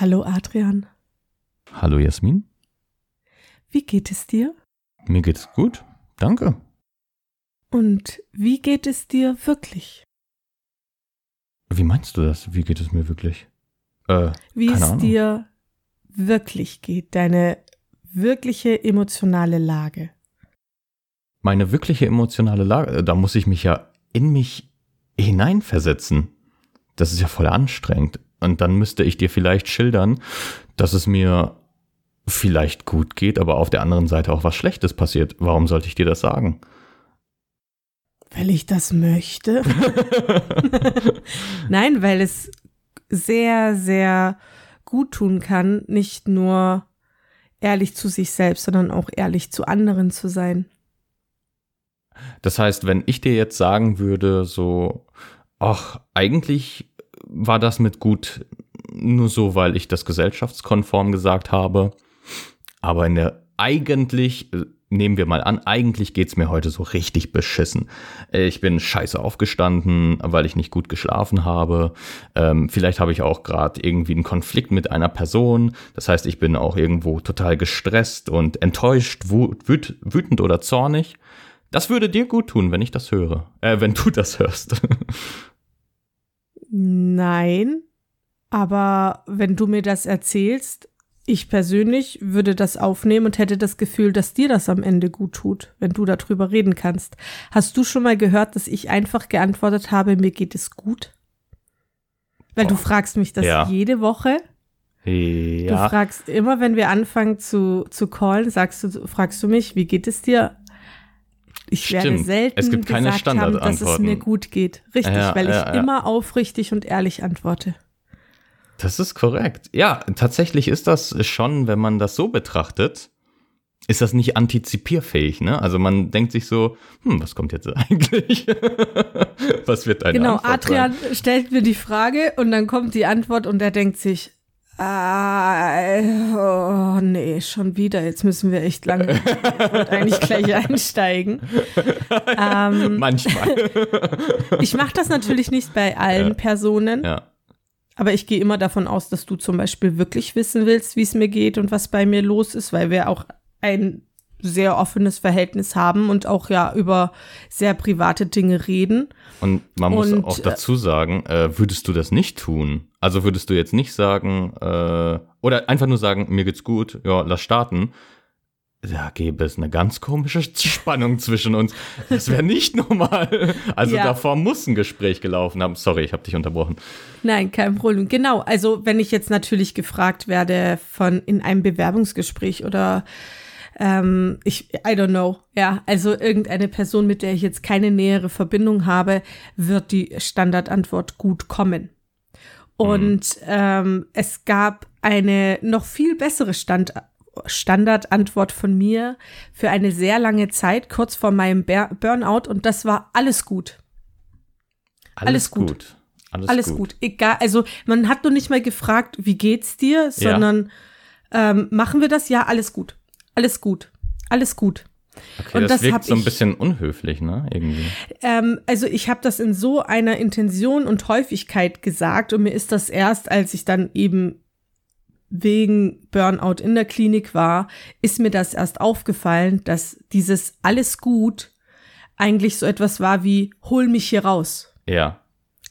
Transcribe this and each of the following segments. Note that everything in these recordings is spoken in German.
Hallo Adrian. Hallo Jasmin. Wie geht es dir? Mir geht's gut. Danke. Und wie geht es dir wirklich? Wie meinst du das? Wie geht es mir wirklich? Äh, wie es Ahnung. dir wirklich geht, deine wirkliche emotionale Lage. Meine wirkliche emotionale Lage, da muss ich mich ja in mich hineinversetzen. Das ist ja voll anstrengend. Und dann müsste ich dir vielleicht schildern, dass es mir vielleicht gut geht, aber auf der anderen Seite auch was Schlechtes passiert. Warum sollte ich dir das sagen? Weil ich das möchte. Nein, weil es sehr, sehr gut tun kann, nicht nur ehrlich zu sich selbst, sondern auch ehrlich zu anderen zu sein. Das heißt, wenn ich dir jetzt sagen würde, so, ach, eigentlich war das mit gut nur so, weil ich das gesellschaftskonform gesagt habe, aber in der eigentlich äh, nehmen wir mal an, eigentlich geht's mir heute so richtig beschissen. Ich bin scheiße aufgestanden, weil ich nicht gut geschlafen habe. Ähm, vielleicht habe ich auch gerade irgendwie einen Konflikt mit einer Person. Das heißt, ich bin auch irgendwo total gestresst und enttäuscht, wüt wütend oder zornig. Das würde dir gut tun, wenn ich das höre. Äh, wenn du das hörst. Nein, aber wenn du mir das erzählst, ich persönlich würde das aufnehmen und hätte das Gefühl, dass dir das am Ende gut tut, wenn du darüber reden kannst. Hast du schon mal gehört, dass ich einfach geantwortet habe, mir geht es gut? Weil oh, du fragst mich das ja. jede Woche. Ja. Du fragst immer, wenn wir anfangen zu, zu callen, sagst du, fragst du mich, wie geht es dir? Ich Stimmt. werde selten es gibt keine gesagt haben, dass es mir gut geht. Richtig, ja, weil ich immer aufrichtig und ehrlich antworte. Das ist korrekt. Ja, tatsächlich ist das schon, wenn man das so betrachtet, ist das nicht antizipierfähig, ne? Also man denkt sich so, hm, was kommt jetzt eigentlich? was wird deine genau, Antwort Adrian sein? stellt mir die Frage und dann kommt die Antwort und er denkt sich, ah, oh nee, schon wieder, jetzt müssen wir echt lange. Ich wollte eigentlich gleich einsteigen. ähm, Manchmal. ich mache das natürlich nicht bei allen ja. Personen. Ja. Aber ich gehe immer davon aus, dass du zum Beispiel wirklich wissen willst, wie es mir geht und was bei mir los ist, weil wir auch ein sehr offenes Verhältnis haben und auch ja über sehr private Dinge reden. Und man muss und, auch dazu sagen, äh, würdest du das nicht tun? Also würdest du jetzt nicht sagen, äh, oder einfach nur sagen, mir geht's gut, ja, lass starten, da gäbe es eine ganz komische Spannung zwischen uns. Das wäre nicht normal. Also ja. davor muss ein Gespräch gelaufen haben. Sorry, ich habe dich unterbrochen. Nein, kein Problem. Genau, also wenn ich jetzt natürlich gefragt werde von in einem Bewerbungsgespräch oder ähm, ich, I don't know, ja, also irgendeine Person, mit der ich jetzt keine nähere Verbindung habe, wird die Standardantwort gut kommen. Und ähm, es gab eine noch viel bessere Standardantwort Standardantwort von mir für eine sehr lange Zeit, kurz vor meinem Burnout, und das war alles gut. Alles, alles gut. gut. Alles, alles gut. gut. Egal, also man hat nur nicht mal gefragt, wie geht's dir, sondern ja. ähm, machen wir das? Ja, alles gut. Alles gut. Alles gut. Okay, und das, das wirkt so ein bisschen unhöflich, ne? Irgendwie. Ähm, also ich habe das in so einer Intention und Häufigkeit gesagt und mir ist das erst, als ich dann eben wegen Burnout in der Klinik war, ist mir das erst aufgefallen, dass dieses alles gut eigentlich so etwas war wie hol mich hier raus. Ja.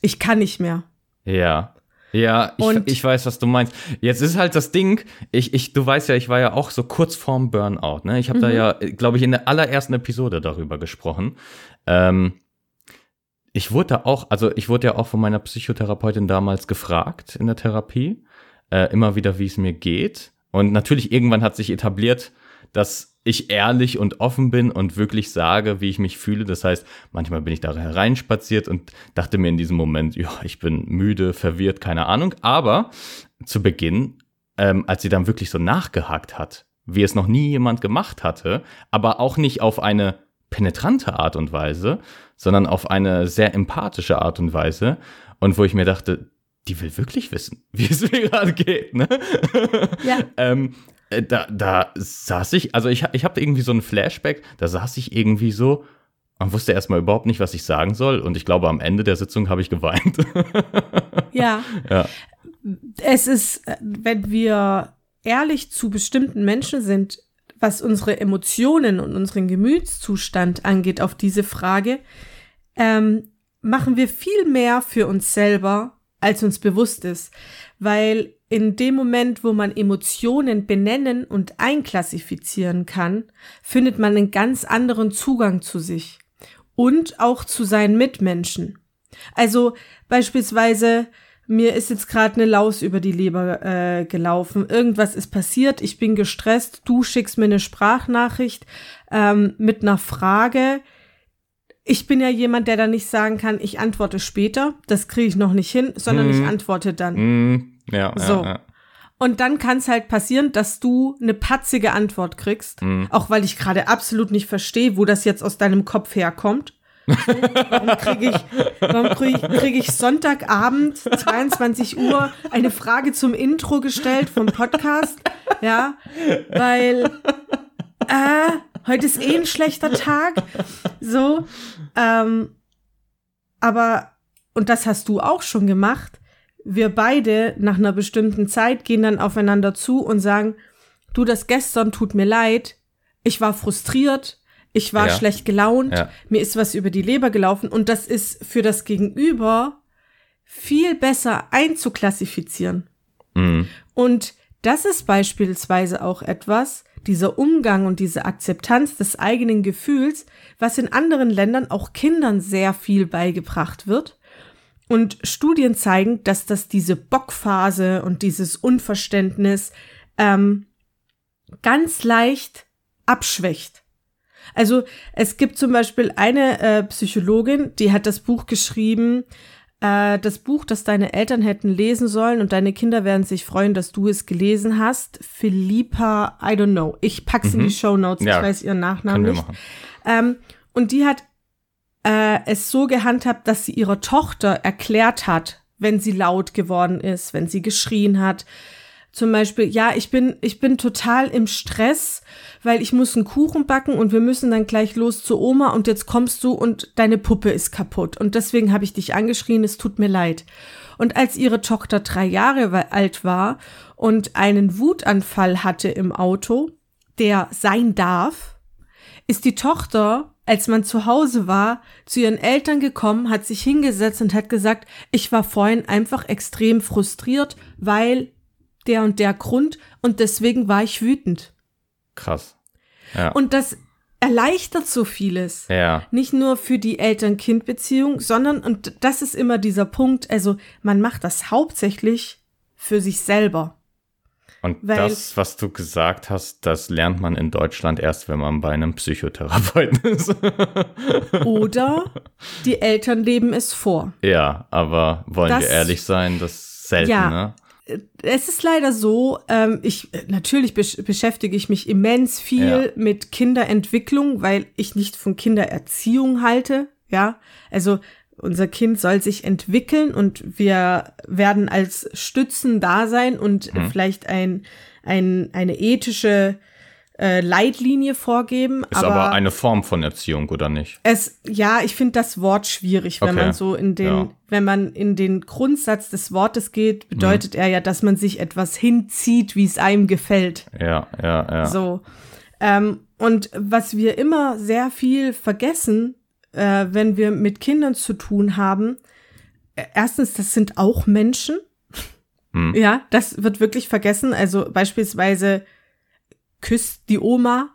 Ich kann nicht mehr. Ja. Ja, ich, ich weiß, was du meinst. Jetzt ist halt das Ding, ich, ich, du weißt ja, ich war ja auch so kurz vorm Burnout, ne? Ich habe mhm. da ja, glaube ich, in der allerersten Episode darüber gesprochen. Ähm, ich wurde da auch, also ich wurde ja auch von meiner Psychotherapeutin damals gefragt in der Therapie, äh, immer wieder, wie es mir geht. Und natürlich irgendwann hat sich etabliert, dass ich ehrlich und offen bin und wirklich sage, wie ich mich fühle. Das heißt, manchmal bin ich da hereinspaziert und dachte mir in diesem Moment, ja, ich bin müde, verwirrt, keine Ahnung. Aber zu Beginn, ähm, als sie dann wirklich so nachgehakt hat, wie es noch nie jemand gemacht hatte, aber auch nicht auf eine penetrante Art und Weise, sondern auf eine sehr empathische Art und Weise. Und wo ich mir dachte, die will wirklich wissen, wie es mir gerade geht, ne? Ja. ähm, äh, da, da saß ich, also ich, ich habe irgendwie so ein Flashback, da saß ich irgendwie so und wusste erstmal überhaupt nicht, was ich sagen soll. Und ich glaube, am Ende der Sitzung habe ich geweint. ja. ja. es ist, wenn wir ehrlich zu bestimmten Menschen sind, was unsere Emotionen und unseren Gemütszustand angeht auf diese Frage, ähm, machen wir viel mehr für uns selber, als uns bewusst ist. Weil in dem Moment, wo man Emotionen benennen und einklassifizieren kann, findet man einen ganz anderen Zugang zu sich und auch zu seinen Mitmenschen. Also beispielsweise, mir ist jetzt gerade eine Laus über die Leber äh, gelaufen, irgendwas ist passiert, ich bin gestresst, du schickst mir eine Sprachnachricht ähm, mit einer Frage. Ich bin ja jemand, der dann nicht sagen kann, ich antworte später, das kriege ich noch nicht hin, sondern mm. ich antworte dann. Mm. Ja, so. ja, ja. Und dann kann es halt passieren, dass du eine patzige Antwort kriegst, Mhm. auch weil ich gerade absolut nicht verstehe, wo das jetzt aus deinem Kopf herkommt. warum kriege ich, warum krieg ich, krieg ich Sonntagabend, 22 Uhr, eine Frage zum Intro gestellt vom Podcast? Ja, weil äh, heute ist eh ein schlechter Tag. So, ähm, aber, und das hast du auch schon gemacht, wir beide nach einer bestimmten Zeit gehen dann aufeinander zu und sagen, du, das gestern tut mir leid, ich war frustriert, ich war Ja. schlecht gelaunt, Ja. mir ist was über die Leber gelaufen und das ist für das Gegenüber viel besser einzuklassifizieren. Mhm. Und das ist beispielsweise auch etwas, dieser Umgang und diese Akzeptanz des eigenen Gefühls, was in anderen Ländern auch Kindern sehr viel beigebracht wird. Und Studien zeigen, dass das diese Bockphase und dieses Unverständnis ähm, ganz leicht abschwächt. Also es gibt zum Beispiel eine äh, Psychologin, die hat das Buch geschrieben, äh, das Buch, das deine Eltern hätten lesen sollen und deine Kinder werden sich freuen, dass du es gelesen hast. Philippa, I don't know. Ich pack's in Mhm. die Show Notes. Ja, ich weiß ihren Nachnamen nicht. Ähm, und die hat äh, es so gehandhabt, dass sie ihrer Tochter erklärt hat, wenn sie laut geworden ist, wenn sie geschrien hat. Zum Beispiel, ja, ich bin, ich bin total im Stress, weil ich muss einen Kuchen backen und wir müssen dann gleich los zu Oma und jetzt kommst du und deine Puppe ist kaputt. Und deswegen habe ich dich angeschrien, es tut mir leid. Und als ihre Tochter drei Jahre alt war und einen Wutanfall hatte im Auto, der sein darf, ist die Tochter, als man zu Hause war, zu ihren Eltern gekommen, hat sich hingesetzt und hat gesagt, ich war vorhin einfach extrem frustriert, weil der und der Grund und deswegen war ich wütend. Krass. Ja. Und das erleichtert so vieles. ja. Nicht nur für die Eltern-Kind-Beziehung, sondern, und das ist immer dieser Punkt, also man macht das hauptsächlich für sich selber. Und Weil- das, was du gesagt hast, das lernt man in Deutschland erst, wenn man bei einem Psychotherapeuten ist. Oder die Eltern leben es vor. ja, aber wollen Das- wir ehrlich sein, das ist selten, Ja. ne? Es ist leider so, ähm, ich natürlich besch beschäftige ich mich immens viel Ja. mit Kinderentwicklung, weil ich nicht von Kindererziehung halte. Ja, also unser Kind soll sich entwickeln und wir werden als Stützen da sein und Mhm. vielleicht ein, ein, eine ethische äh, Leitlinie vorgeben. Ist aber, eine Form von Erziehung, oder nicht? Es, ja, ich finde das Wort schwierig, wenn Okay. man so in den, Ja. wenn man in den Grundsatz des Wortes geht, bedeutet Mhm. er ja, dass man sich etwas hinzieht, wie es einem gefällt. Ja, ja, ja. So. Ähm, und was wir immer sehr viel vergessen, äh, wenn wir mit Kindern zu tun haben, äh, erstens, das sind auch Menschen. Hm. Ja, das wird wirklich vergessen. Also beispielsweise küsst die Oma,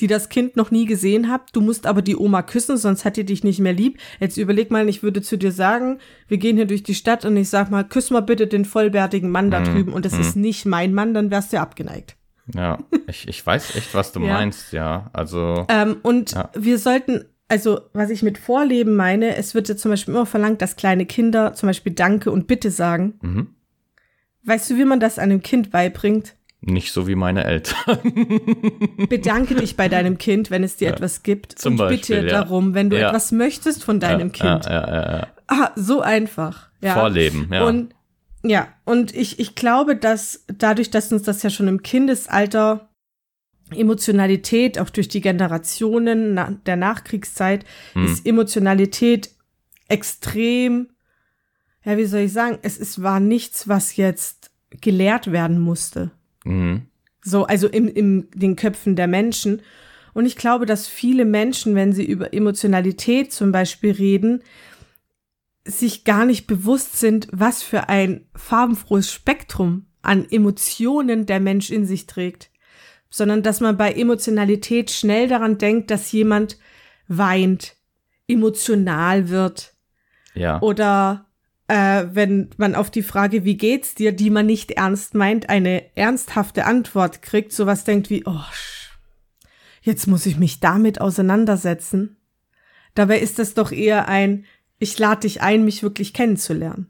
die das Kind noch nie gesehen hat. Du musst aber die Oma küssen, sonst hat die dich nicht mehr lieb. Jetzt überleg mal, ich würde zu dir sagen, wir gehen hier durch die Stadt und ich sag mal, küss mal bitte den vollbärtigen Mann da Hm, drüben und es hm. ist nicht mein Mann, dann wärst du abgeneigt. Ja, ich, ich weiß echt, was du Ja. meinst, ja. Also, Ähm, und Ja. wir sollten, also was ich mit Vorleben meine, es wird ja zum Beispiel immer verlangt, dass kleine Kinder zum Beispiel Danke und Bitte sagen. mhm. Weißt du, wie man das einem Kind beibringt? nicht so wie meine Eltern. Bedanke dich bei deinem Kind, wenn es dir etwas gibt. Zum und Beispiel, bitte ja. darum, wenn du Ja. etwas möchtest von deinem ja, Kind. Ja, ja, ja, ja. Ah, so einfach. Ja. Vorleben, ja. Und ja, und ich, ich glaube, dass dadurch, dass uns das ja schon im Kindesalter Emotionalität, auch durch die Generationen na, der Nachkriegszeit, Hm. ist Emotionalität extrem ja, wie soll ich sagen, es, es war nichts, was jetzt gelehrt werden musste. Mhm. So, also im, im den Köpfen der Menschen. Und ich glaube, dass viele Menschen, wenn sie über Emotionalität zum Beispiel reden, sich gar nicht bewusst sind, was für ein farbenfrohes Spektrum an Emotionen der Mensch in sich trägt, sondern dass man bei Emotionalität schnell daran denkt, dass jemand weint, emotional wird ja. oder äh, wenn man auf die Frage, wie geht's dir, die man nicht ernst meint, eine ernsthafte Antwort kriegt, sowas denkt wie, oh, jetzt muss ich mich damit auseinandersetzen. Dabei ist das doch eher ein, ich lade dich ein, mich wirklich kennenzulernen.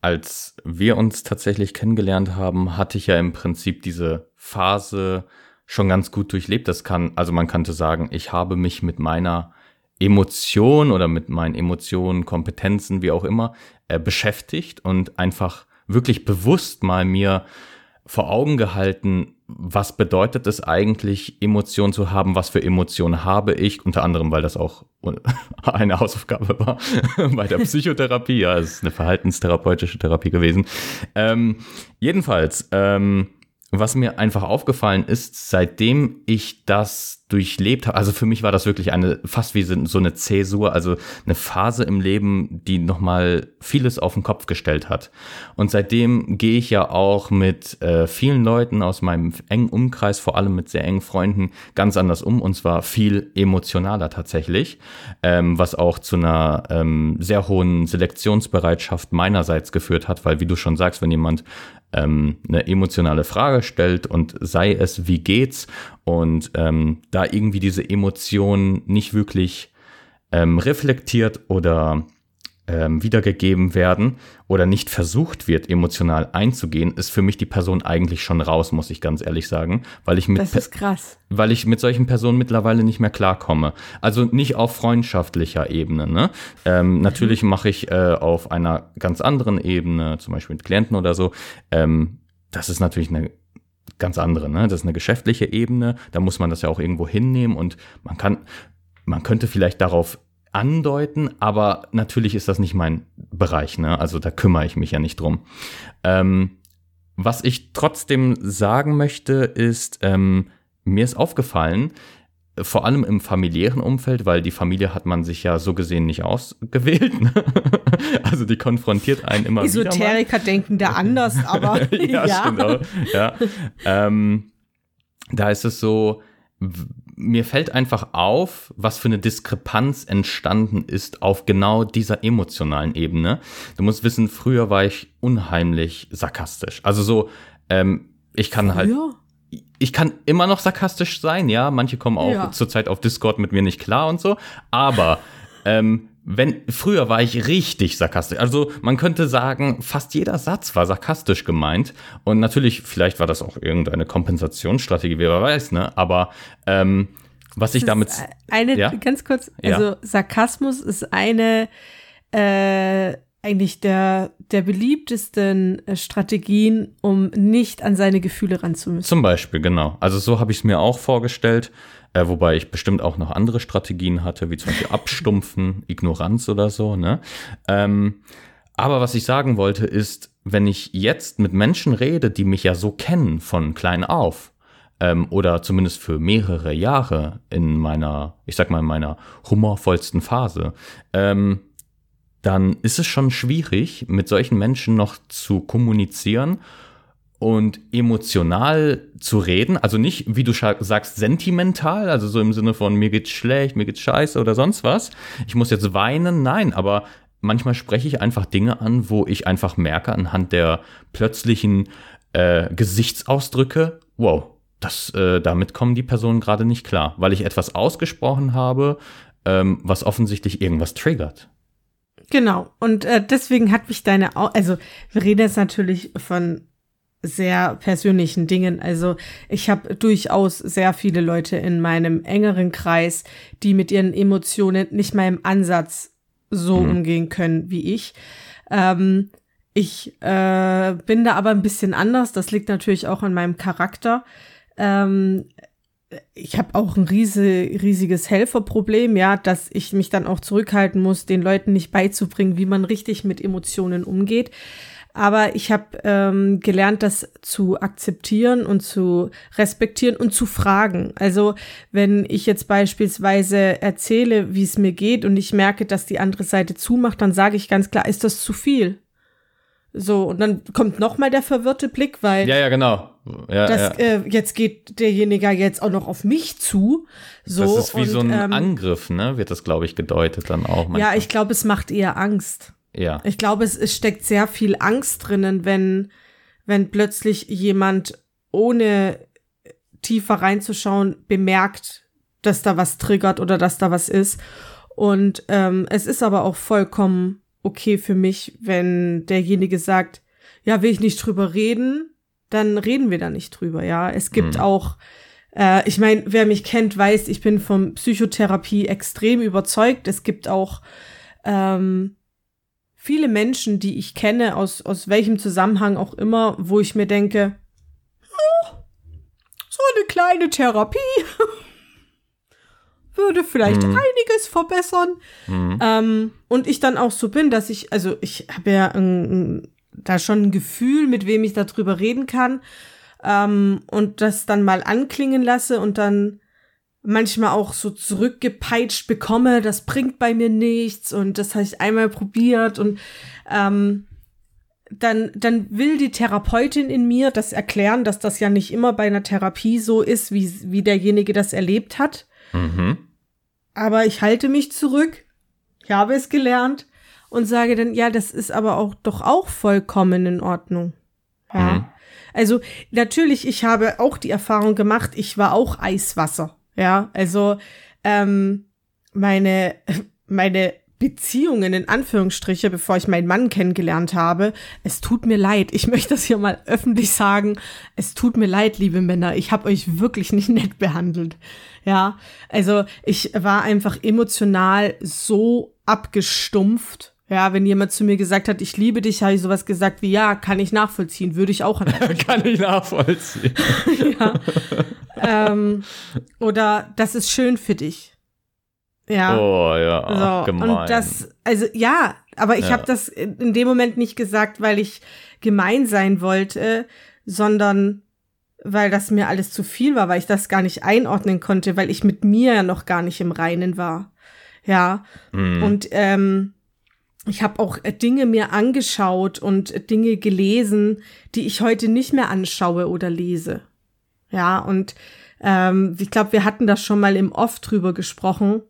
Als wir uns tatsächlich kennengelernt haben, hatte ich ja im Prinzip diese Phase schon ganz gut durchlebt. Das kann, also man könnte sagen, ich habe mich mit meiner Emotion oder mit meinen Emotionen, Kompetenzen, wie auch immer, äh, beschäftigt und einfach wirklich bewusst mal mir vor Augen gehalten, was bedeutet es eigentlich, Emotionen zu haben, was für Emotionen habe ich, unter anderem, weil das auch eine Hausaufgabe war bei der Psychotherapie, ja, es ist eine verhaltenstherapeutische Therapie gewesen. Ähm, jedenfalls, ähm, was mir einfach aufgefallen ist, seitdem ich das durchlebt habe, also für mich war das wirklich eine, fast wie so eine Zäsur, also eine Phase im Leben, die nochmal vieles auf den Kopf gestellt hat. Und seitdem gehe ich ja auch mit äh, vielen Leuten aus meinem engen Umkreis, vor allem mit sehr engen Freunden, ganz anders um und zwar viel emotionaler tatsächlich, ähm, was auch zu einer ähm, sehr hohen Selektionsbereitschaft meinerseits geführt hat, weil wie du schon sagst, wenn jemand ähm, eine emotionale Frage stellt und sei es, wie geht's? Und ähm, da irgendwie diese Emotion nicht wirklich ähm, reflektiert oder ähm, wiedergegeben werden oder nicht versucht wird, emotional einzugehen, ist für mich die Person eigentlich schon raus, muss ich ganz ehrlich sagen, weil ich mit das ist krass. weil ich mit solchen Personen mittlerweile nicht mehr klarkomme. Also nicht auf freundschaftlicher Ebene. Ne? Ähm, mhm. Natürlich mache ich äh, auf einer ganz anderen Ebene, zum Beispiel mit Klienten oder so. Ähm, das ist natürlich eine ganz andere. Ne? Das ist eine geschäftliche Ebene. Da muss man das ja auch irgendwo hinnehmen und man kann, man könnte vielleicht darauf andeuten, aber natürlich ist das nicht mein Bereich, ne? Also da kümmere ich mich ja nicht drum. Ähm, was ich trotzdem sagen möchte, ist, ähm, mir ist aufgefallen, vor allem im familiären Umfeld, weil die Familie hat man sich ja so gesehen nicht ausgewählt. Ne? Also die konfrontiert einen immer Esoteriker wieder. Esoteriker denken da anders, aber ja, ja. Genau. Ja. Ähm, da ist es so, mir fällt einfach auf, was für eine Diskrepanz entstanden ist auf genau dieser emotionalen Ebene. Du musst wissen, früher war ich unheimlich sarkastisch. Also so, ähm, ich kann halt. Ich kann immer noch sarkastisch sein, ja. Manche kommen auch ja. zurzeit auf Discord mit mir nicht klar und so. Aber ähm, wenn früher war ich richtig sarkastisch. Also man könnte sagen, fast jeder Satz war sarkastisch gemeint. Und natürlich, vielleicht war das auch irgendeine Kompensationsstrategie, wer weiß, ne? Aber ähm, was ich damit. Eine, ja? ganz kurz, also ja. Sarkasmus ist eine äh, eigentlich der, der beliebtesten äh, Strategien, um nicht an seine Gefühle ranzumüssen. Zum Beispiel, genau. Also so habe ich es mir auch vorgestellt. Äh, wobei ich bestimmt auch noch andere Strategien hatte, wie zum Beispiel Abstumpfen, Ignoranz oder so. Ne? Ähm, aber was ich sagen wollte ist, wenn ich jetzt mit Menschen rede, die mich ja so kennen von klein auf, ähm, oder zumindest für mehrere Jahre in meiner, ich sag mal, in meiner humorvollsten Phase, ähm, dann ist es schon schwierig, mit solchen Menschen noch zu kommunizieren und emotional zu reden, also nicht, wie du sagst, sentimental, also so im Sinne von mir geht's schlecht, mir geht's scheiße oder sonst was. Ich muss jetzt weinen, nein, aber manchmal spreche ich einfach Dinge an, wo ich einfach merke anhand der plötzlichen äh, Gesichtsausdrücke, wow, das, äh, damit kommen die Personen gerade nicht klar, weil ich etwas ausgesprochen habe, ähm, was offensichtlich irgendwas triggert. Genau, und äh, deswegen hat mich deine, Au also wir reden jetzt natürlich von sehr persönlichen Dingen. Also ich habe durchaus sehr viele Leute in meinem engeren Kreis, die mit ihren Emotionen nicht mal im Ansatz so mhm. umgehen können wie ich. Ähm, ich äh, bin da aber ein bisschen anders. Das liegt natürlich auch an meinem Charakter. Ähm, ich habe auch ein riese, riesiges Helferproblem, ja, dass ich mich dann auch zurückhalten muss, den Leuten nicht beizubringen, wie man richtig mit Emotionen umgeht. Aber ich habe ähm, gelernt, das zu akzeptieren und zu respektieren und zu fragen. Also wenn ich jetzt beispielsweise erzähle, wie es mir geht und ich merke, dass die andere Seite zumacht, dann sage ich ganz klar, ist das zu viel? So, und dann kommt noch mal der verwirrte Blick, weil. Ja, ja, genau. Ja, das, ja. Äh, jetzt geht derjenige jetzt auch noch auf mich zu. So, das ist wie und, so ein ähm, Angriff, ne? Wird das, glaube ich, gedeutet dann auch. Manchmal. Ja, ich glaube, es macht eher Angst. Ja. Ich glaube, es, es steckt sehr viel Angst drinnen, wenn, wenn plötzlich jemand ohne tiefer reinzuschauen bemerkt, dass da was triggert oder dass da was ist. Und ähm, es ist aber auch vollkommen okay für mich, wenn derjenige sagt, ja, will ich nicht drüber reden, dann reden wir da nicht drüber, ja. Es gibt mhm. auch, äh, ich meine, wer mich kennt, weiß, ich bin von Psychotherapie extrem überzeugt. Es gibt auch ähm, viele Menschen, die ich kenne, aus, aus welchem Zusammenhang auch immer, wo ich mir denke, oh, so eine kleine Therapie würde vielleicht mhm. einiges verbessern. Mhm. Ähm, und ich dann auch so bin, dass ich, also ich habe ja ein, da schon ein Gefühl, mit wem ich darüber reden kann. Ähm, und das dann mal anklingen lasse und dann manchmal auch so zurückgepeitscht bekomme, das bringt bei mir nichts und das habe ich einmal probiert und ähm, dann, dann will die Therapeutin in mir das erklären, dass das ja nicht immer bei einer Therapie so ist, wie, wie derjenige das erlebt hat. Mhm. Aber ich halte mich zurück. Ich habe es gelernt und sage dann, ja, das ist aber auch doch auch vollkommen in Ordnung. Ja. Mhm. Also natürlich, ich habe auch die Erfahrung gemacht, ich war auch Eiswasser. Ja, also ähm, meine meine Beziehungen in Anführungsstriche, bevor ich meinen Mann kennengelernt habe. Es tut mir leid. Ich möchte das hier mal öffentlich sagen. Es tut mir leid, liebe Männer. Ich habe euch wirklich nicht nett behandelt. Ja, also ich war einfach emotional so abgestumpft. Ja, wenn jemand zu mir gesagt hat, ich liebe dich, habe ich sowas gesagt wie, ja, kann ich nachvollziehen, würde ich auch. kann ich nachvollziehen. ja. ähm, oder das ist schön für dich. Ja. Oh ja, Ach, gemein. Und das, also ja, aber ich ja. habe das in dem Moment nicht gesagt, weil ich gemein sein wollte, sondern weil das mir alles zu viel war, weil ich das gar nicht einordnen konnte, weil ich mit mir ja noch gar nicht im Reinen war. Ja. Mhm. Und ähm, ich habe auch Dinge mir angeschaut und Dinge gelesen, die ich heute nicht mehr anschaue oder lese. Ja, und ähm, ich glaube, wir hatten das schon mal im Off drüber gesprochen,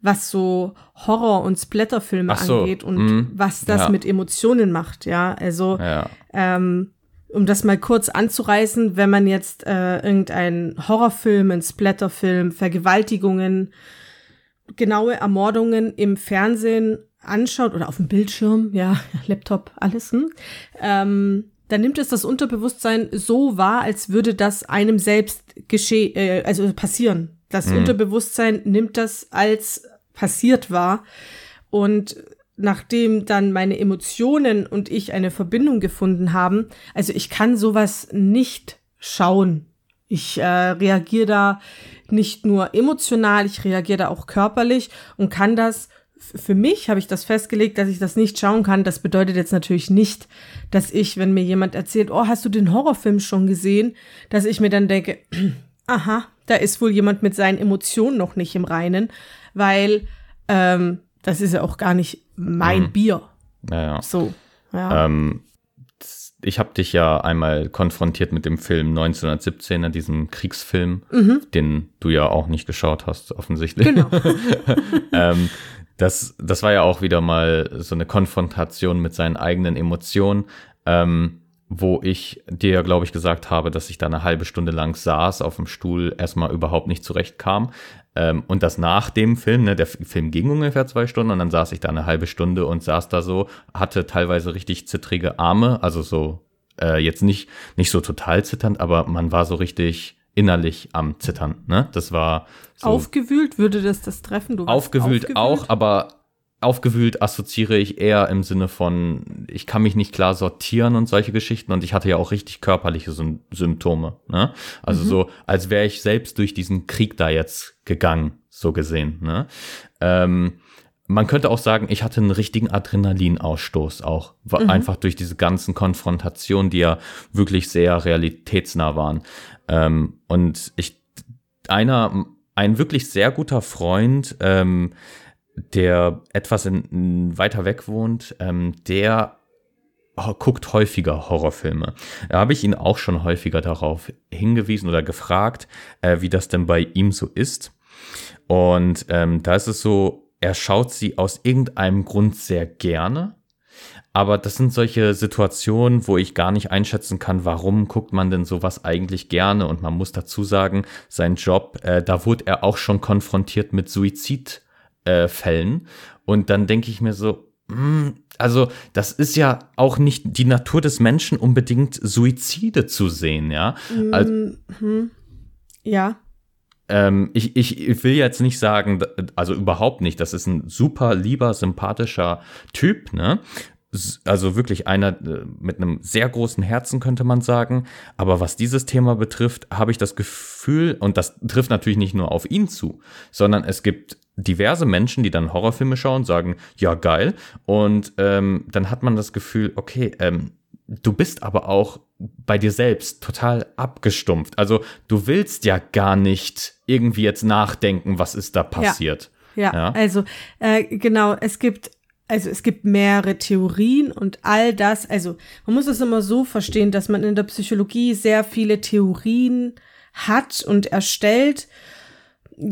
was so Horror- und Splatterfilme so, angeht und mh, was das ja. mit Emotionen macht, ja. Also, ja. Ähm, um das mal kurz anzureißen, wenn man jetzt äh, irgendeinen Horrorfilm, einen Splatterfilm, Vergewaltigungen, genaue Ermordungen im Fernsehen anschaut oder auf dem Bildschirm, ja, Laptop, alles, hm? ähm, dann nimmt es das Unterbewusstsein so wahr, als würde das einem selbst geschehen, äh, also passieren. Das mhm. Unterbewusstsein nimmt das als passiert war. Und nachdem dann meine Emotionen und ich eine Verbindung gefunden haben, also ich kann sowas nicht schauen. Ich äh, reagiere da nicht nur emotional, ich reagiere da auch körperlich und kann das für mich habe ich das festgelegt, dass ich das nicht schauen kann. Das bedeutet jetzt natürlich nicht, dass ich, wenn mir jemand erzählt, oh, hast du den Horrorfilm schon gesehen, dass ich mir dann denke, aha, da ist wohl jemand mit seinen Emotionen noch nicht im Reinen weil ähm, das ist ja auch gar nicht mein mhm. Bier. Naja. So. Ja. Ähm, ich habe dich ja einmal konfrontiert mit dem Film 1917, diesem Kriegsfilm, mhm. den du ja auch nicht geschaut hast, offensichtlich. Genau. ähm, das, das war ja auch wieder mal so eine Konfrontation mit seinen eigenen Emotionen. Ähm, wo ich dir, glaube ich, gesagt habe, dass ich da eine halbe Stunde lang saß auf dem Stuhl, erstmal überhaupt nicht zurechtkam. Ähm, und das nach dem Film, ne, der Film ging ungefähr zwei Stunden und dann saß ich da eine halbe Stunde und saß da so, hatte teilweise richtig zittrige Arme, also so, äh, jetzt nicht, nicht so total zitternd, aber man war so richtig innerlich am Zittern, ne? Das war so Aufgewühlt würde das das treffen, du aufgewühlt, aufgewühlt auch, aber aufgewühlt assoziiere ich eher im Sinne von, ich kann mich nicht klar sortieren und solche Geschichten. Und ich hatte ja auch richtig körperliche Sym Symptome. Ne? Also mhm. so, als wäre ich selbst durch diesen Krieg da jetzt gegangen, so gesehen. Ne? Ähm, man könnte auch sagen, ich hatte einen richtigen Adrenalinausstoß auch, mhm. einfach durch diese ganzen Konfrontationen, die ja wirklich sehr realitätsnah waren. Ähm, und ich, einer, ein wirklich sehr guter Freund, ähm, der etwas in, weiter weg wohnt, ähm, der guckt häufiger Horrorfilme. Da habe ich ihn auch schon häufiger darauf hingewiesen oder gefragt, äh, wie das denn bei ihm so ist. Und ähm, da ist es so, er schaut sie aus irgendeinem Grund sehr gerne. Aber das sind solche Situationen, wo ich gar nicht einschätzen kann, warum guckt man denn sowas eigentlich gerne. Und man muss dazu sagen, sein Job, äh, da wurde er auch schon konfrontiert mit Suizidfällen. Äh, und dann denke ich mir so, mh, hm, also das ist ja auch nicht die Natur des Menschen, unbedingt Suizide zu sehen, ja. Also, mhm. Ja ähm, ich, ich will jetzt nicht sagen, also überhaupt nicht, das ist ein super lieber, sympathischer Typ, ne? Also wirklich einer äh, mit einem sehr großen Herzen, könnte man sagen. Aber was dieses Thema betrifft, habe ich das Gefühl, und das trifft natürlich nicht nur auf ihn zu, sondern es gibt diverse Menschen, die dann Horrorfilme schauen, sagen, ja, geil. Und ähm, dann hat man das Gefühl, okay, ähm, du bist aber auch bei dir selbst total abgestumpft. Also du willst ja gar nicht irgendwie jetzt nachdenken, was ist da passiert. Ja, ja. ja? also äh, genau, es gibt also es gibt mehrere Theorien und all das, also man muss es immer so verstehen, dass man in der Psychologie sehr viele Theorien hat und erstellt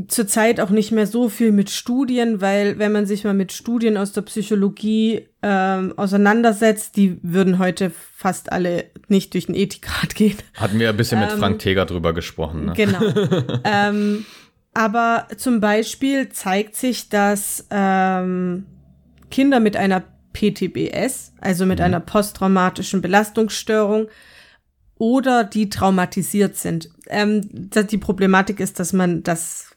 zurzeit auch nicht mehr so viel mit Studien, weil wenn man sich mal mit Studien aus der Psychologie ähm, auseinandersetzt, die würden heute fast alle nicht durch den Ethikrat gehen. Hatten wir ein bisschen ähm, mit Frank Teger drüber gesprochen. Ne? Genau. ähm, aber zum Beispiel zeigt sich, dass ähm, Kinder mit einer PTBS, also mit mhm. einer posttraumatischen Belastungsstörung, oder die traumatisiert sind. Ähm, die Problematik ist, dass man das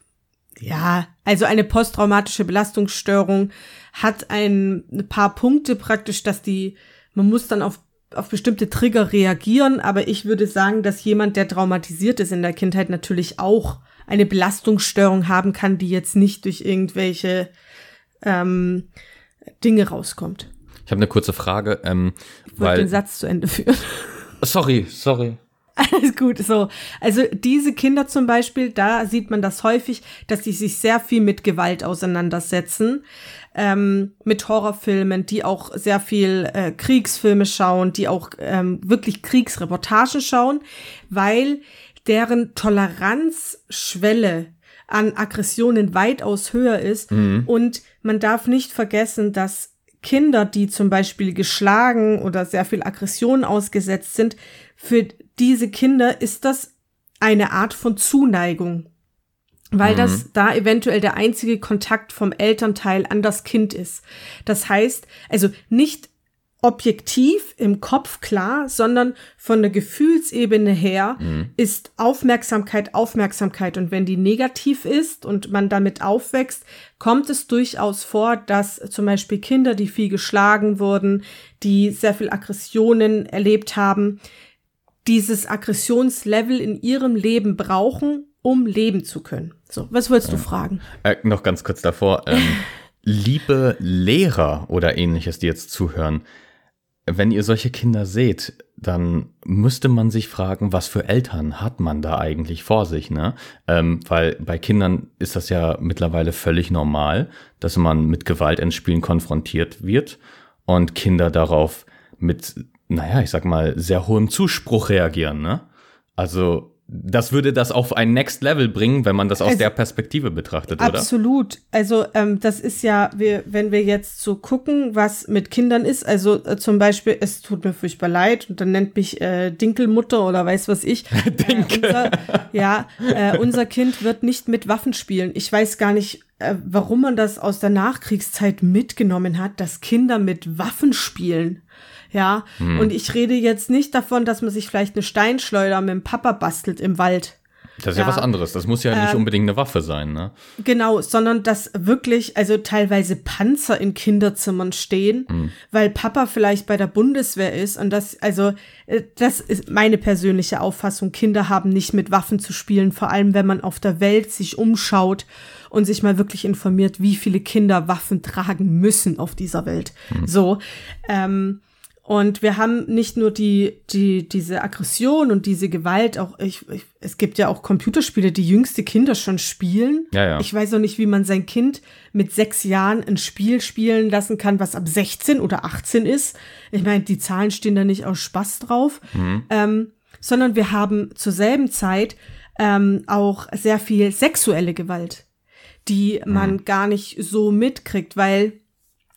ja, also eine posttraumatische Belastungsstörung hat ein, ein paar Punkte praktisch, dass die, man muss dann auf auf bestimmte Trigger reagieren, aber ich würde sagen, dass jemand, der traumatisiert ist in der Kindheit, natürlich auch eine Belastungsstörung haben kann, die jetzt nicht durch irgendwelche ähm, Dinge rauskommt. Ich habe eine kurze Frage. Ähm, ich wollte den Satz zu Ende führen. Sorry, sorry. Alles gut, so. Also diese Kinder zum Beispiel, da sieht man das häufig, dass die sich sehr viel mit Gewalt auseinandersetzen, ähm, mit Horrorfilmen, die auch sehr viel äh, Kriegsfilme schauen, die auch ähm, wirklich Kriegsreportagen schauen, weil deren Toleranzschwelle an Aggressionen weitaus höher ist. Mhm. Und man darf nicht vergessen, dass Kinder, die zum Beispiel geschlagen oder sehr viel Aggression ausgesetzt sind, für diese Kinder ist das eine Art von Zuneigung, weil mhm. das da eventuell der einzige Kontakt vom Elternteil an das Kind ist. Das heißt, also nicht objektiv im Kopf klar, sondern von der Gefühlsebene her mhm. ist Aufmerksamkeit Aufmerksamkeit. Und wenn die negativ ist und man damit aufwächst, kommt es durchaus vor, dass zum Beispiel Kinder, die viel geschlagen wurden, die sehr viel Aggressionen erlebt haben, dieses Aggressionslevel in ihrem Leben brauchen, um leben zu können. So, was wolltest du fragen? Äh, noch ganz kurz davor. Ähm, liebe Lehrer oder ähnliches, die jetzt zuhören, wenn ihr solche Kinder seht, dann müsste man sich fragen, was für Eltern hat man da eigentlich vor sich, ne? Ähm, weil bei Kindern ist das ja mittlerweile völlig normal, dass man mit Gewalt in Spielen konfrontiert wird und Kinder darauf mit naja, ich sag mal, sehr hohem Zuspruch reagieren, ne? Also, das würde das auf ein Next Level bringen, wenn man das aus also, der Perspektive betrachtet, oder? Absolut. Also ähm, das ist ja, wir, wenn wir jetzt so gucken, was mit Kindern ist, also äh, zum Beispiel, es tut mir furchtbar leid und dann nennt mich äh, Dinkelmutter oder weiß was ich. Dinkel. Äh, unser, ja, äh, unser Kind wird nicht mit Waffen spielen. Ich weiß gar nicht, warum man das aus der Nachkriegszeit mitgenommen hat, dass Kinder mit Waffen spielen. Ja, hm. und ich rede jetzt nicht davon, dass man sich vielleicht eine Steinschleuder mit dem Papa bastelt im Wald. Das ist ja, ja was anderes. Das muss ja ähm, nicht unbedingt eine Waffe sein, ne? Genau, sondern dass wirklich, also teilweise Panzer in Kinderzimmern stehen, mhm. weil Papa vielleicht bei der Bundeswehr ist und das, also, äh, das ist meine persönliche Auffassung. Kinder haben nicht mit Waffen zu spielen, vor allem wenn man auf der Welt sich umschaut und sich mal wirklich informiert, wie viele Kinder Waffen tragen müssen auf dieser Welt. Mhm. So, ähm, und wir haben nicht nur die, die, diese Aggression und diese Gewalt, auch ich, ich, es gibt ja auch Computerspiele, die jüngste Kinder schon spielen. Ja, ja. Ich weiß auch nicht, wie man sein Kind mit sechs Jahren ein Spiel spielen lassen kann, was ab 16 oder 18 ist. Ich meine, die Zahlen stehen da nicht aus Spaß drauf. Mhm. Ähm, sondern wir haben zur selben Zeit ähm, auch sehr viel sexuelle Gewalt, die man mhm. gar nicht so mitkriegt, weil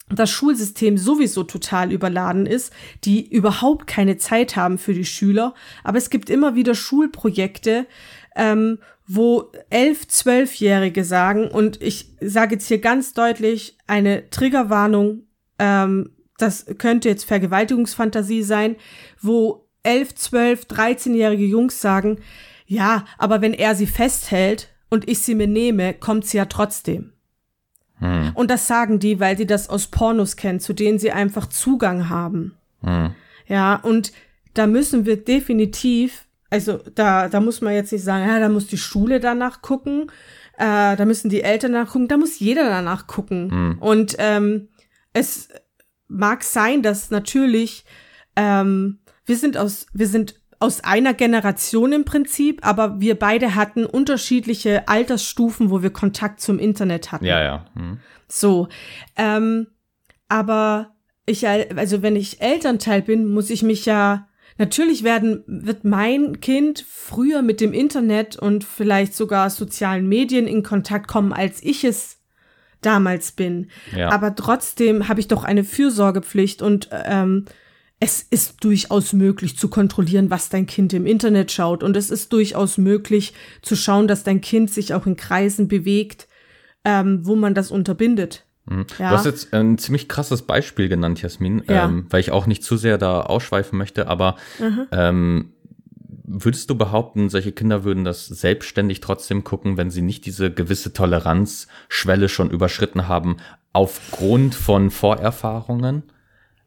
das Schulsystem sowieso total überladen ist, die überhaupt keine Zeit haben für die Schüler. Aber es gibt immer wieder Schulprojekte, ähm, wo elf, zwölfjährige sagen, und ich sage jetzt hier ganz deutlich eine Triggerwarnung, ähm, das könnte jetzt Vergewaltigungsfantasie sein, wo elf, zwölf, dreizehnjährige Jungs sagen, ja, aber wenn er sie festhält und ich sie mir nehme, kommt sie ja trotzdem. Hm. Und das sagen die, weil sie das aus Pornos kennen, zu denen sie einfach Zugang haben. Hm. Ja, und da müssen wir definitiv, also da, da muss man jetzt nicht sagen, ja, da muss die Schule danach gucken, äh, da müssen die Eltern nachgucken, da muss jeder danach gucken. Hm. Und ähm, es mag sein, dass natürlich ähm, wir sind aus, wir sind aus einer Generation im Prinzip, aber wir beide hatten unterschiedliche Altersstufen, wo wir Kontakt zum Internet hatten. Ja, ja. Hm. So. Ähm, aber ich, also wenn ich Elternteil bin, muss ich mich ja, natürlich werden, wird mein Kind früher mit dem Internet und vielleicht sogar sozialen Medien in Kontakt kommen, als ich es damals bin. Ja. Aber trotzdem habe ich doch eine Fürsorgepflicht und ähm, es ist durchaus möglich zu kontrollieren, was dein Kind im Internet schaut. Und es ist durchaus möglich zu schauen, dass dein Kind sich auch in Kreisen bewegt, ähm, wo man das unterbindet. Mhm. Ja. Du hast jetzt ein ziemlich krasses Beispiel genannt, Jasmin, ja. ähm, weil ich auch nicht zu sehr da ausschweifen möchte, aber mhm. ähm, würdest du behaupten, solche Kinder würden das selbstständig trotzdem gucken, wenn sie nicht diese gewisse Toleranzschwelle schon überschritten haben, aufgrund von Vorerfahrungen?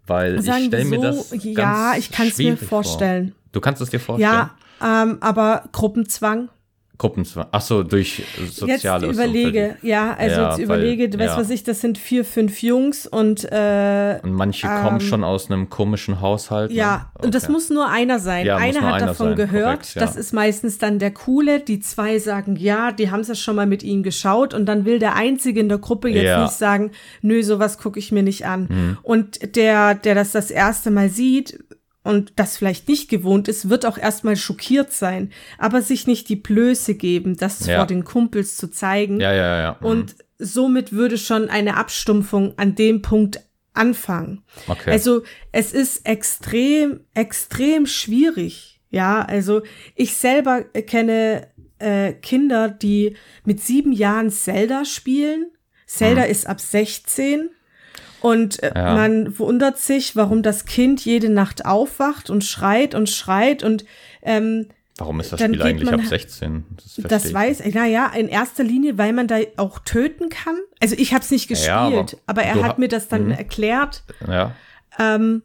Weil Sagen ich stelle so, mir das ganz Ja, ich kann es mir vorstellen. Vor. Du kannst es dir vorstellen. Ja, ähm, aber Gruppenzwang Gruppenzwang. Ach so, durch soziale Jetzt überlege, ja, also ja, jetzt überlege, du weißt ja. was ich, das sind vier, fünf Jungs und äh, Und manche ähm, kommen schon aus einem komischen Haushalt. Ja, ne? okay. und das muss nur einer sein. Ja, einer hat einer davon sein. gehört. Korrekt, das ist meistens dann der Coole. Die zwei sagen, ja, die haben es ja schon mal mit ihm geschaut und dann will der Einzige in der Gruppe jetzt nicht sagen, nö, sowas gucke ich mir nicht an. Mhm. Und der, der das das erste Mal sieht, und das vielleicht nicht gewohnt ist, wird auch erstmal schockiert sein, aber sich nicht die Blöße geben, das ja. vor den Kumpels zu zeigen. Ja, ja, ja. Mhm. Und somit würde schon eine Abstumpfung an dem Punkt anfangen. Okay. Also es ist extrem, extrem schwierig. Ja, also ich selber kenne äh, Kinder, die mit sieben Jahren Zelda spielen. Zelda mhm. ist ab 16 und äh, ja. man wundert sich, warum das Kind jede Nacht aufwacht und schreit und schreit und ähm, Warum ist das Spiel eigentlich ab 16? Das, das weiß ich. Naja, in erster Linie, weil man da auch töten kann. Also ich habe es nicht gespielt, ja, aber, aber, er hat mir das dann mh. erklärt. Ja. Ähm,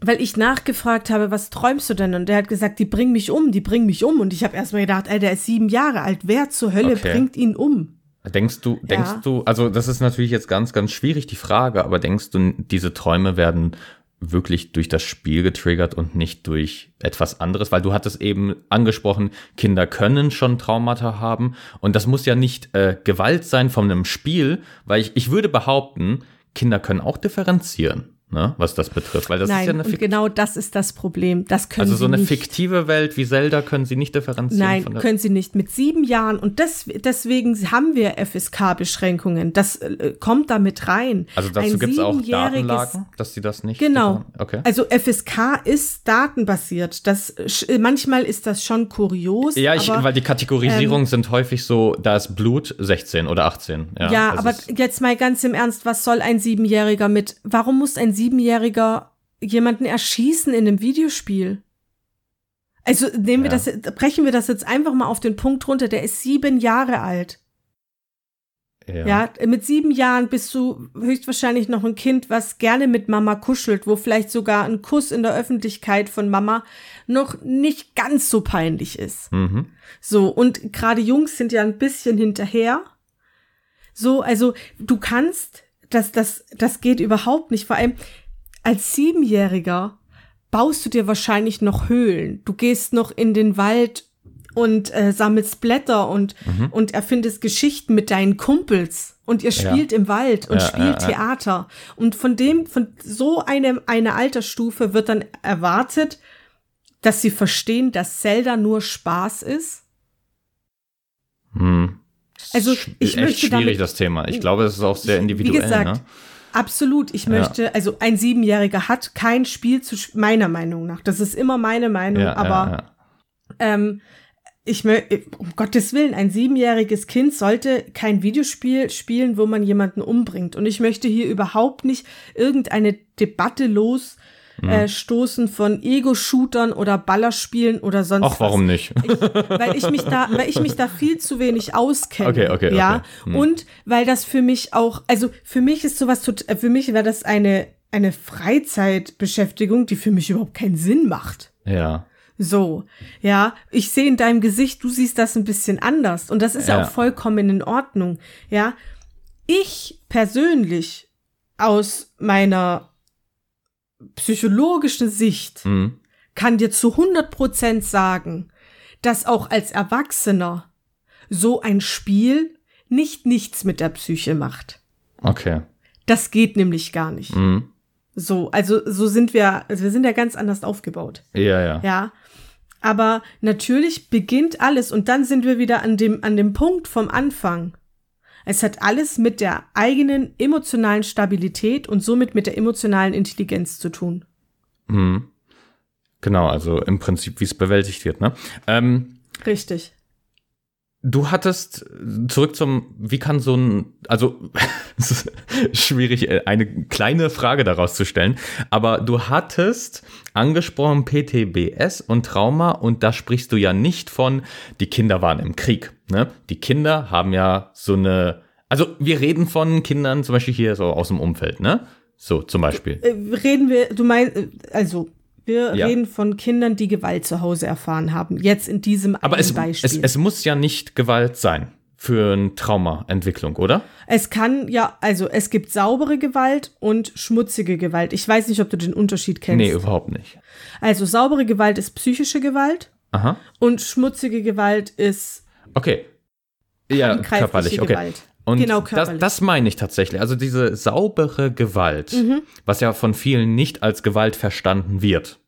weil ich nachgefragt habe, was träumst du denn? Und der hat gesagt, die bringen mich um, die bringen mich um. Und ich habe erstmal gedacht, Alter, er ist sieben Jahre alt. Wer zur Hölle okay. bringt ihn um? Denkst du, denkst ja. du, also das ist natürlich jetzt ganz, ganz schwierig, die Frage, aber denkst du, diese Träume werden wirklich durch das Spiel getriggert und nicht durch etwas anderes, weil du hattest eben angesprochen, Kinder können schon Traumata haben und das muss ja nicht äh, Gewalt sein von einem Spiel, weil ich, ich würde behaupten, Kinder können auch differenzieren ne, was das betrifft. Weil das Nein, ist ja eine und genau das ist das Problem. Das können also so eine nicht. fiktive Welt wie Zelda können Sie nicht differenzieren. Nein, können Sie nicht. Mit sieben Jahren und des, deswegen haben wir FSK-Beschränkungen. Das äh, kommt da mit rein. Also dazu gibt es auch Datenlagen, dass Sie das nicht. Genau. Okay. Also FSK ist datenbasiert. Das manchmal ist das schon kurios. Ja, ich, aber, weil die Kategorisierungen ähm, sind häufig so, da ist Blut 16 oder 18. Ja, ja aber jetzt mal ganz im Ernst, was soll ein Siebenjähriger mit? Warum muss ein Siebenjähriger jemanden erschießen in einem Videospiel. Also nehmen wir ja. das, brechen wir das jetzt einfach mal auf den Punkt runter. Der ist sieben Jahre alt. Ja. ja. mit sieben Jahren bist du höchstwahrscheinlich noch ein Kind, was gerne mit Mama kuschelt, wo vielleicht sogar ein Kuss in der Öffentlichkeit von Mama noch nicht ganz so peinlich ist. Mhm. So, und gerade Jungs sind ja ein bisschen hinterher. So, also du kannst, das, das, das geht überhaupt nicht. Vor allem als Siebenjähriger baust du dir wahrscheinlich noch Höhlen. Du gehst noch in den Wald und äh, sammelst Blätter und, mhm. und erfindest Geschichten mit deinen Kumpels und ihr spielt ja. im Wald und ja, spielt ja, Theater. Und von dem, von so einem, eine Altersstufe wird dann erwartet, dass sie verstehen, dass Zelda nur Spaß ist. Hm. Also ich möchte schwierig damit, das Thema. Ich glaube, es ist auch sehr individuell. Wie gesagt, ne? Absolut. Ich möchte, ja. also ein Siebenjähriger hat kein Spiel zu, meiner Meinung nach. Das ist immer meine Meinung, ja, aber ja, ähm, ich möchte, um Gottes Willen, ein siebenjähriges Kind sollte kein Videospiel spielen, wo man jemanden umbringt. Und ich möchte hier überhaupt nicht irgendeine Debatte los mhm. äh, stoßen von Ego-Shootern oder Ballerspielen oder sonst Ach, warum nicht? Ich, weil ich mich da, weil ich mich da viel zu wenig auskenne. Okay, okay, ja. Okay. Mhm. Und weil das für mich auch, also für mich ist sowas, äh, für mich wäre das eine, eine Freizeitbeschäftigung, die für mich überhaupt keinen Sinn macht. Ja. So, ja, ich sehe in deinem Gesicht, du siehst das ein bisschen anders und das ist ja, ja auch vollkommen in Ordnung, ja. Ich persönlich aus meiner psychologische Sicht mhm. kann dir zu 100 Prozent sagen, dass auch als Erwachsener so ein Spiel nicht nichts mit der Psyche macht. Okay. Das geht nämlich gar nicht. Mhm. So, also so sind wir, also wir sind ja ganz anders aufgebaut. Ja, ja. Ja. Aber natürlich beginnt alles und dann sind wir wieder an dem, an dem Punkt vom Anfang. Es hat alles mit der eigenen emotionalen Stabilität und somit mit der emotionalen Intelligenz zu tun. Mhm. Genau, also im Prinzip, wie es bewältigt wird, ne? Ähm, Richtig. Du hattest zurück zum, wie kann so ein, also schwierig, äh, eine kleine Frage daraus zu stellen, aber du hattest angesprochen PTBS und Trauma und da sprichst du ja nicht von, die Kinder waren im Krieg. Ne? Die Kinder haben ja so eine, also wir reden von Kindern zum Beispiel hier so aus dem Umfeld, ne? So zum Beispiel. Äh, reden wir, du meinst, äh, also wir ja. reden von Kindern, die Gewalt zu Hause erfahren haben. Jetzt in diesem Aber es, Beispiel. Es, es muss ja nicht Gewalt sein für eine Traumaentwicklung, oder? Es kann ja, also es gibt saubere Gewalt und schmutzige Gewalt. Ich weiß nicht, ob du den Unterschied kennst. Nee, überhaupt nicht. Also saubere Gewalt ist psychische Gewalt. Aha. Und schmutzige Gewalt ist. Okay. Ja, körperlich, okay. Gewalt. Und genau, das, das meine ich tatsächlich. Also diese saubere Gewalt, mhm. was ja von vielen nicht als Gewalt verstanden wird.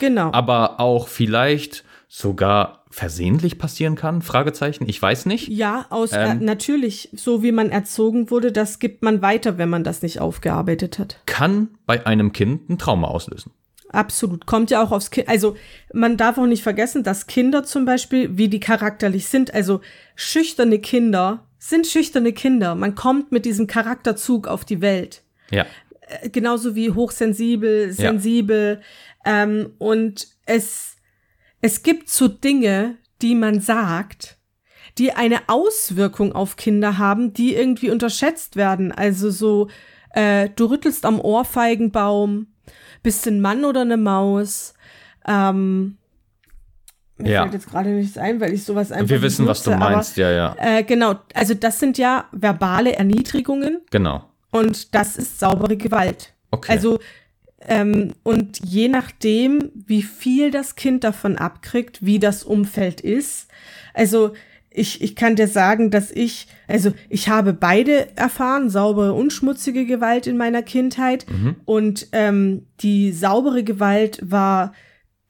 Genau. Aber auch vielleicht sogar versehentlich passieren kann? Fragezeichen, ich weiß nicht. Ja, aus äh, ähm, äh, natürlich, so wie man erzogen wurde, das gibt man weiter, wenn man das nicht aufgearbeitet hat. Kann bei einem Kind ein Trauma auslösen. Absolut. Kommt ja auch aufs Kind. Also man darf auch nicht vergessen, dass Kinder zum Beispiel, wie die charakterlich sind, also schüchterne Kinder sind schüchterne Kinder. Man kommt mit diesem Charakterzug auf die Welt. Ja. Äh, genauso wie hochsensibel, sensibel. Ja. Ähm, und es, es gibt so Dinge, die man sagt, die eine Auswirkung auf Kinder haben, die irgendwie unterschätzt werden. Also so, äh, du rüttelst am Ohrfeigenbaum, bist ein Mann oder eine Maus. Ähm, mir ja. fällt jetzt gerade nichts ein, weil ich sowas einfach. Wir wissen, nutze, was du meinst, aber, ja, ja. Äh, genau, also das sind ja verbale Erniedrigungen. Genau. Und das ist saubere Gewalt. Okay. Also, ähm, und je nachdem, wie viel das Kind davon abkriegt, wie das Umfeld ist, also ich, ich kann dir sagen, dass ich, also ich habe beide erfahren, saubere und schmutzige Gewalt in meiner Kindheit. Mhm. Und ähm, die saubere Gewalt war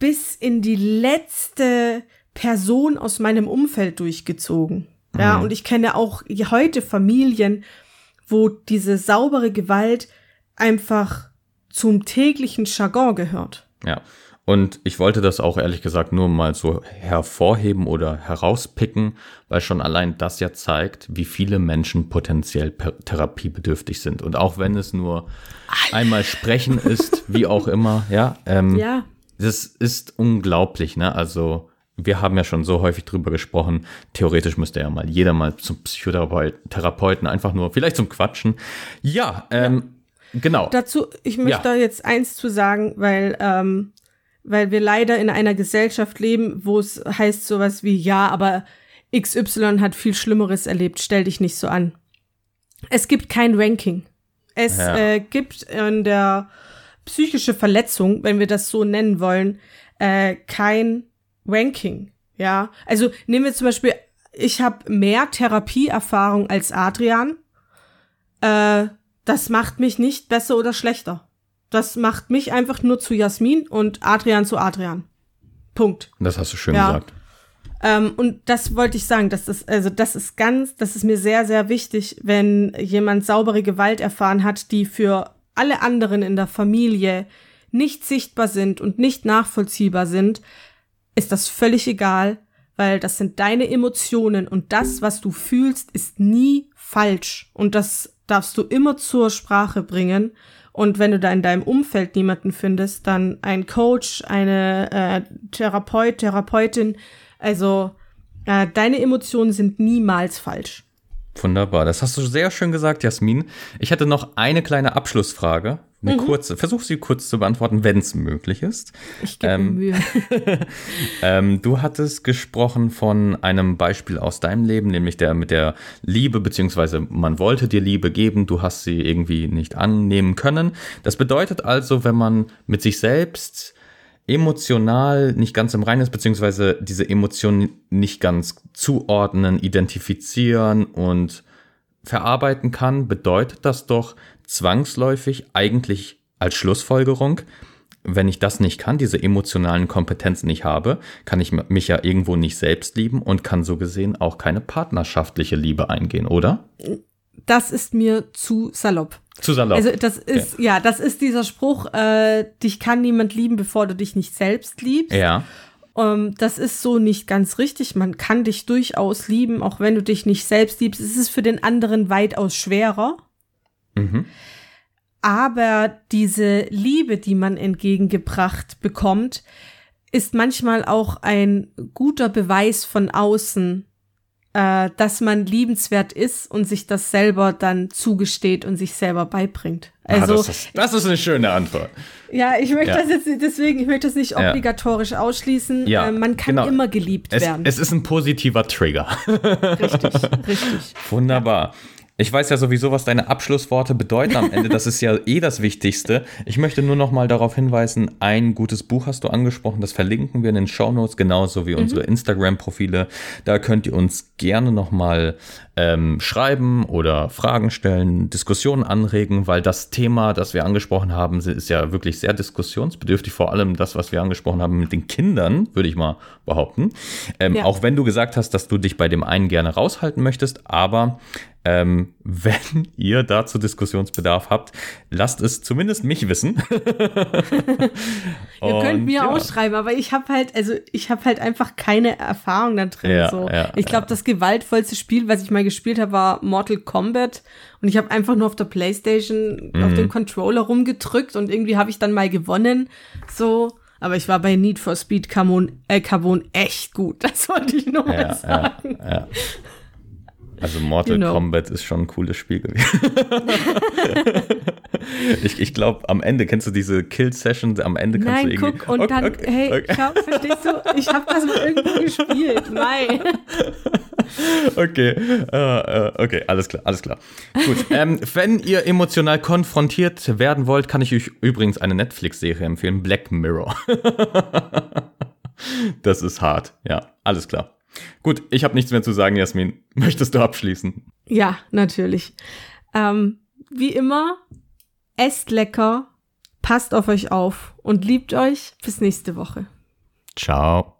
bis in die letzte Person aus meinem Umfeld durchgezogen. Ja, mhm. und ich kenne auch heute Familien, wo diese saubere Gewalt einfach zum täglichen Jargon gehört. Ja. Und ich wollte das auch ehrlich gesagt nur mal so hervorheben oder herauspicken, weil schon allein das ja zeigt, wie viele Menschen potenziell therapiebedürftig sind. Und auch wenn es nur einmal sprechen ist, wie auch immer, ja. Ähm, ja Das ist unglaublich, ne? Also, wir haben ja schon so häufig drüber gesprochen. Theoretisch müsste ja mal jeder mal zum Psychotherapeuten, einfach nur, vielleicht zum Quatschen. Ja, ähm, ja. genau. Dazu, ich möchte ja. da jetzt eins zu sagen, weil, ähm, weil wir leider in einer Gesellschaft leben, wo es heißt sowas wie, ja, aber XY hat viel Schlimmeres erlebt, stell dich nicht so an. Es gibt kein Ranking. Es ja. äh, gibt in der psychische Verletzung, wenn wir das so nennen wollen, äh, kein Ranking. Ja, also nehmen wir zum Beispiel, ich habe mehr Therapieerfahrung als Adrian. Äh, das macht mich nicht besser oder schlechter. Das macht mich einfach nur zu Jasmin und Adrian zu Adrian. Punkt. Das hast du schön ja. gesagt. Ähm, und das wollte ich sagen, dass das, also das ist ganz, das ist mir sehr, sehr wichtig, wenn jemand saubere Gewalt erfahren hat, die für alle anderen in der Familie nicht sichtbar sind und nicht nachvollziehbar sind, ist das völlig egal, weil das sind deine Emotionen und das, was du fühlst, ist nie falsch und das darfst du immer zur Sprache bringen. Und wenn du da in deinem Umfeld niemanden findest, dann ein Coach, eine äh, Therapeut, Therapeutin, also äh, deine Emotionen sind niemals falsch. Wunderbar, das hast du sehr schön gesagt, Jasmin. Ich hätte noch eine kleine Abschlussfrage. Eine mhm. kurze, versuch sie kurz zu beantworten, wenn es möglich ist. Ich gebe ähm, Mühe. ähm, du hattest gesprochen von einem Beispiel aus deinem Leben, nämlich der mit der Liebe, beziehungsweise man wollte dir Liebe geben, du hast sie irgendwie nicht annehmen können. Das bedeutet also, wenn man mit sich selbst emotional nicht ganz im Reinen ist, beziehungsweise diese Emotionen nicht ganz zuordnen, identifizieren und verarbeiten kann, bedeutet das doch zwangsläufig eigentlich als Schlussfolgerung, wenn ich das nicht kann, diese emotionalen Kompetenzen nicht habe, kann ich mich ja irgendwo nicht selbst lieben und kann so gesehen auch keine partnerschaftliche Liebe eingehen, oder? Das ist mir zu salopp. Zu salopp. Also das ist, ja, ja das ist dieser Spruch, äh, dich kann niemand lieben, bevor du dich nicht selbst liebst. Ja. Um, ähm, das ist so nicht ganz richtig. Man kann dich durchaus lieben, auch wenn du dich nicht selbst liebst. Es ist für den anderen weitaus schwerer. Mhm. Aber diese Liebe, die man entgegengebracht bekommt, ist manchmal auch ein guter Beweis von außen, äh, dass man liebenswert ist und sich das selber dann zugesteht und sich selber beibringt. Also, ah, das, ist, das, ist, eine schöne Antwort. Ja, ich möchte ja. das jetzt deswegen, ich möchte das nicht obligatorisch ja. ausschließen. Ja, äh, man kann genau. immer geliebt es, werden. Es ist ein positiver Trigger. richtig, richtig. Wunderbar. Ich weiß ja sowieso, was deine Abschlussworte bedeuten am Ende. Das ist ja eh das Wichtigste. Ich möchte nur noch mal darauf hinweisen, ein gutes Buch hast du angesprochen. Das verlinken wir in den Show Notes, genauso wie mhm. unsere Instagram-Profile. Da könnt ihr uns gerne noch mal ähm, schreiben oder Fragen stellen, Diskussionen anregen, weil das Thema, das wir angesprochen haben, ist ja wirklich sehr diskussionsbedürftig. Vor allem das, was wir angesprochen haben mit den Kindern, würde ich mal behaupten. Ähm, ja. Auch wenn du gesagt hast, dass du dich bei dem einen gerne raushalten möchtest, aber ähm, wenn ihr dazu Diskussionsbedarf habt, lasst es zumindest mich wissen. ihr könnt mir ja. ausschreiben, aber ich habe halt, also ich habe halt einfach keine Erfahrung da drin. Ja, so. Ja, ich glaube, das gewaltvollste Spiel, was ich mal gespielt habe, war Mortal Kombat. Und ich habe einfach nur auf der Playstation mhm. auf dem Controller rumgedrückt und irgendwie habe ich dann mal gewonnen. So. Aber ich war bei Need for Speed Carbon, äh, Carbon echt gut. Das wollte ich nur mal sagen. Also Mortal you know. Kombat ist schon ein cooles Spiel gewesen. ich ich glaube, am Ende kennst du diese Kill-Session, am Ende kannst Nein, du irgendwie... guck, und okay, dann, okay, hey, okay. Schau, verstehst du, ich habe das mal irgendwo gespielt, nein. Okay, uh, uh, okay, alles klar, alles klar. Gut, ähm, wenn ihr emotional konfrontiert werden wollt, kann ich euch übrigens eine Netflix-Serie empfehlen, Black Mirror. das ist hart, ja, alles klar. Gut, ich habe nichts mehr zu sagen, Jasmin. Möchtest du abschließen? Ja, natürlich. Ähm, wie immer, esst lecker, passt auf euch auf und liebt euch. Bis nächste Woche. Ciao.